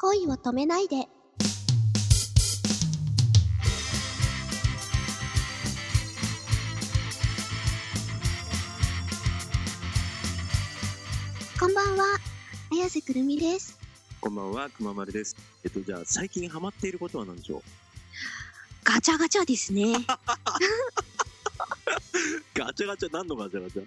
恋を止めないで。こんばんは、綾瀬くるみです。こんばんは、くままるです。えっと、じゃあ、最近ハマっていることは何でしょう？ガチャガチャですね。ガチャガチャ、何のガチャガチャ？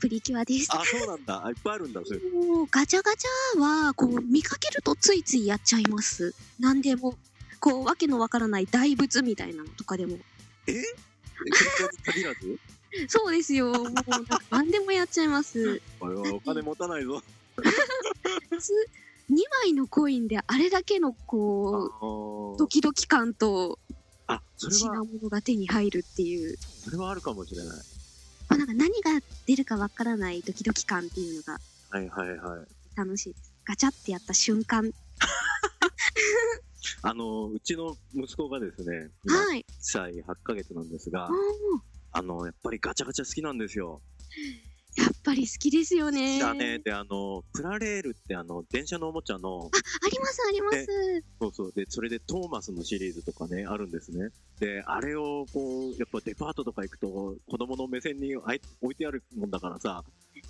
プリキュアです。あ、そうなんだ。あいっぱいあるんだ、それ。もうガチャガチャはこう見かけるとついついやっちゃいます。何でもこうわけのわからない大仏みたいなのとかでもえ？え結婚に限らずそうですよ。もう何でもやっちゃいます。俺はお金持たないぞ。つ2枚のコインであれだけのあこうードキドキ感と品は、物が手に入るっていう、それはあるかもしれない。まあ、なんか何が出るかわからないドキドキ感っていうのがはいはいはい。楽しいです。ガチャってやった瞬間。あの、うちの息子がですね、今、1はい。歳8ヶ月なんですがあの、やっぱりガチャガチャ好きなんですよ。やっぱり好きですよね。だね。で、あの、プラレールってあの、電車のおもちゃの、ありますあります。そうそう。で、それでトーマスのシリーズとかね、あるんですね。で、あれをこう、やっぱデパートとか行くと、子供の目線にあい置いてあるもんだからさ、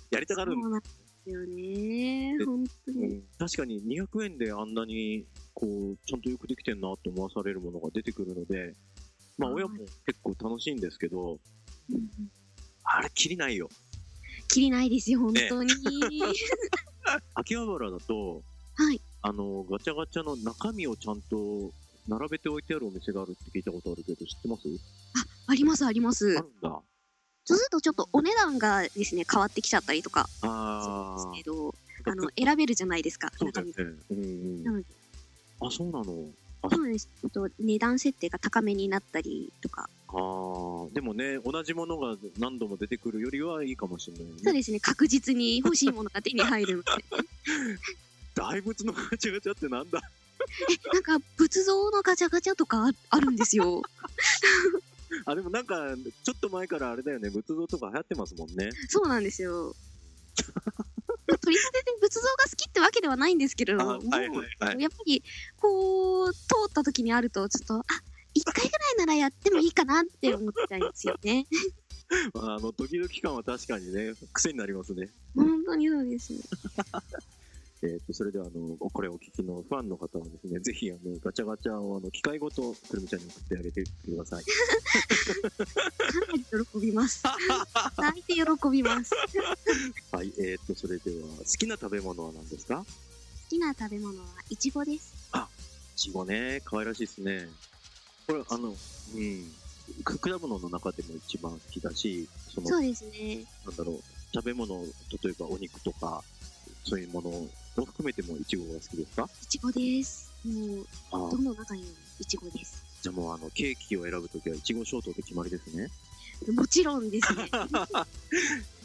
やりたがるんですよね。で本当に。うん確かに200円であんなに、こう、ちゃんとよくできてんなって思わされるものが出てくるので、まあはい親も結構楽しいんですけど、あれ、きりないよ。きりないですよ、本当に。秋葉原だと、はい。あの、ガチャガチャの中身をちゃんと並べておいてあるお店があるって聞いたことあるけど、知ってます？ありますありますあ。るんだ。そうするとちょっとお値段がですね、変わってきちゃったりとかあんですけど、あの、選べるじゃないですか、中身。そうだよね。うんあ、そうなの。そうです。と値段設定が高めになったりとか、ああ、でもね、同じものが何度も出てくるよりはいいかもしれないね。そうですね、確実に欲しいものが手に入るので。大仏のガチャガチャってなんだ？え、なんか仏像のガチャガチャとかああるんですよ。あ、でもなんか、ちょっと前からあれだよね、仏像とか流行ってますもんね。そうなんですよ。取り立てて仏像が好きってわけではないんですけれども、あはいはいはいやっぱりこう通った時にあるとちょっとあ一回ぐらいならやってもいいかなって思っちゃいますよね。まあ、あの、ドキドキ感は確かにね、癖になりますね。本当にそうです。えっ、と、それでは、あの、これをお聞きのファンの方はですね、ぜひ、あの、ガチャガチャを、あの、機械ごと、くるみちゃんに送ってあげてください。かなり喜びます。泣いて喜びます。好はい、えっ、と、それでは、好きな食べ物は何ですか？きな食べ物はイチゴです。いちごね、可愛らしいですね。これ、あの、うん、く果物の中でも一番好きだし、その、そうですね。なんだろう、食べ物、例えばお肉とか、そういうものを含めてもいちごが好きですか？イチゴです。もうあどの中にもイチゴです。じゃあもう、あの、ケーキを選ぶときは、いちごショートで決まりですね。もちろんですね。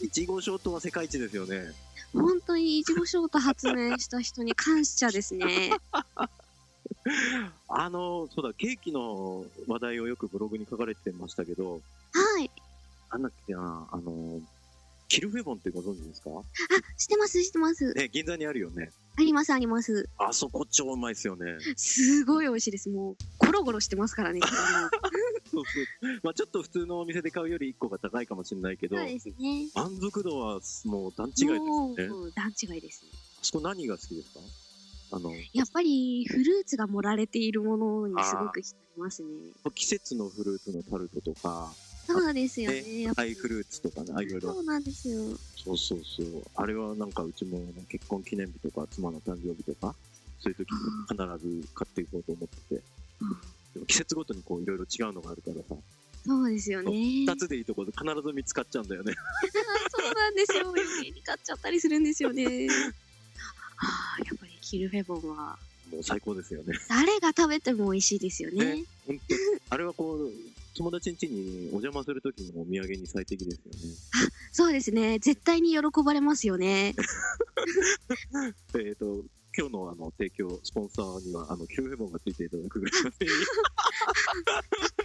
いちごショートは世界一ですよね。本当にイチゴショート発明した人に感謝ですね。あの、そうだ、ケーキの話題をよくブログに書かれてましたけど、はい。なんだっけな、あの、キルフェボンってご存知ですか？あ、知ってます、知ってます。ね、銀座にあるよね。あります、あります。あそこ超うまいですよね。すごい美味しいです。もう、ゴロゴロしてますからね。そうそう。まあちょっと普通のお店で買うより1個が高いかもしれないけど、そうですね。満足度はもう段違いですもね。う、段違いですね。あそこ何が好きですか？あの、やっぱり、フルーツが盛られているものにすごく浸りますね。季節のフルーツのタルトとか、そうですよね。ねやっぱりハイフルーツとかね、あいろいろそうなんですよ。そうそうそう。あれはなんかうちも結婚記念日とか妻の誕生日とか、そういう時に必ず買っていこうと思ってて。でも季節ごとにこういろいろ違うのがあるからさ、そうですよね。二つでいいところで必ず見つかっちゃうんだよね。そうなんですよ。余計に買っちゃったりするんですよね。キルフェボンは、もう最高ですよね。誰が食べても美味しいですよね。ね本当あれはこう、友達ん家にお邪魔する時のお土産に最適ですよね。そうですね。絶対に喜ばれますよね。えっ、と、今日のあの提供、スポンサーにはあのキルフェボンがついていただくぐらいのね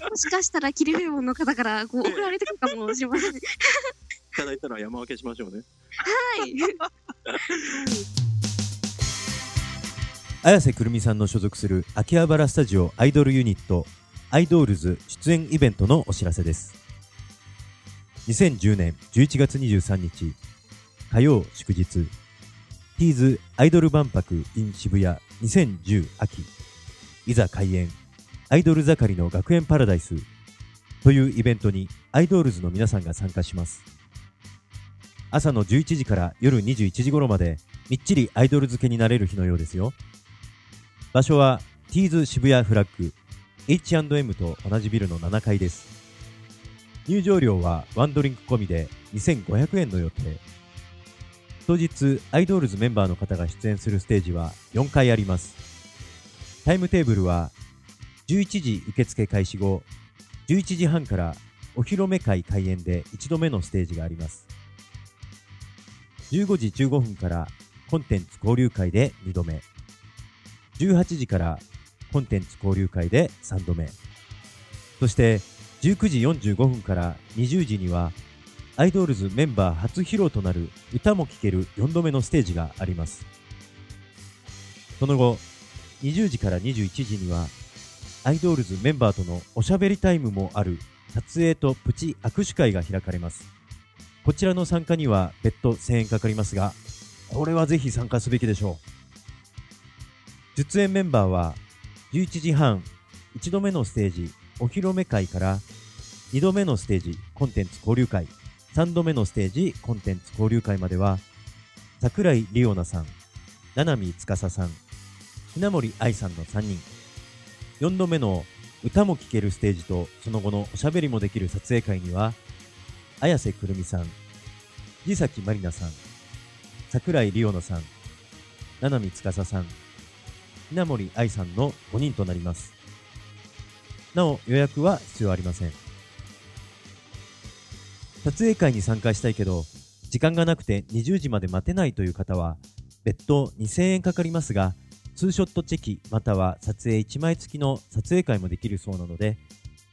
もしかしたらキルフェボンの方からこう送られてくるかもしれません。いただいたら山分けしましょうね。はい。綾瀬くるみさんの所属する秋葉原スタジオアイドルユニットアイドールズ出演イベントのお知らせです。2010年11月23日火曜祝日ティーズアイドル万博 in 渋谷2010秋いざ開演アイドル盛りの学園パラダイスというイベントにアイドールズの皆さんが参加します。朝の11時から夜21時頃までみっちりアイドル付けになれる日のようですよ。場所はティーズ渋谷フラッグ H&M と同じビルの7階です。入場料はワンドリンク込みで2500円の予定。当日アイドールズメンバーの方が出演するステージは4回あります。タイムテーブルは11時受付開始後11時半からお披露目会開演で1度目のステージがあります。15時15分からコンテンツ交流会で2度目。18時からコンテンツ交流会で3度目。そして19時45分から20時にはアイドルズメンバー初披露となる歌も聴ける4度目のステージがあります。その後20時から21時にはアイドルズメンバーとのおしゃべりタイムもある撮影とプチ握手会が開かれます。こちらの参加には別途1000円かかりますがこれはぜひ参加すべきでしょう。出演メンバーは11時半1度目のステージお披露目会から2度目のステージコンテンツ交流会3度目のステージコンテンツ交流会までは桜井里央奈さん七海司さん船森愛さんの3人。4度目の歌も聴けるステージとその後のおしゃべりもできる撮影会には綾瀬くるみさん藤崎まりなさん桜井里央奈さん七海司さん稲森愛さんの5人となります。なお予約は必要ありません。撮影会に参加したいけど時間がなくて20時まで待てないという方は別途2000円かかりますがツーショットチェキまたは撮影1枚付きの撮影会もできるそうなので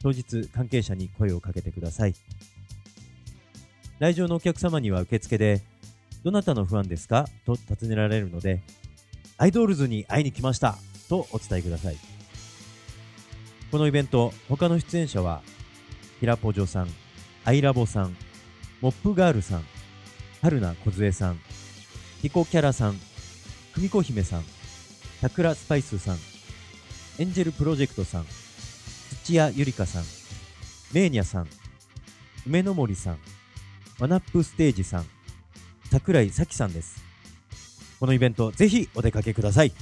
当日関係者に声をかけてください。来場のお客様には受付でどなたのファンですか？と尋ねられるのでアイドールズに会いに来ましたとお伝えください。このイベント他の出演者はひらぽじょさんアイラボさんモップガールさん春菜梢さんピコキャラさん久美子姫さん桜スパイスさんエンジェルプロジェクトさん土屋ゆりかさんメーニャさん梅の森さんワナップステージさん桜井咲さんです。このイベントぜひお出かけください。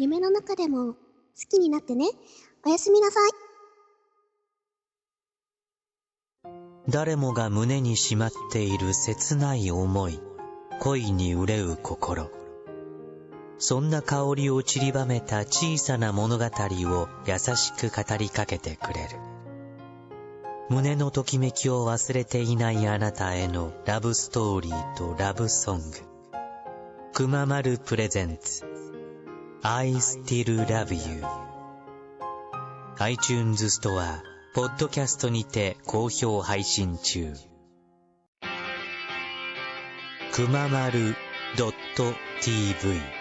夢の中でも好きになってね。おやすみなさい。誰もが胸にしまっている切ない思い、恋に憂う心。そんな香りを散りばめた小さな物語を優しく語りかけてくれる。胸のときめきを忘れていないあなたへのラブストーリーとラブソング。くままるプレゼンツ。I still love you. iTunes ストア、ポッドキャストにて好評配信中。くままる .tv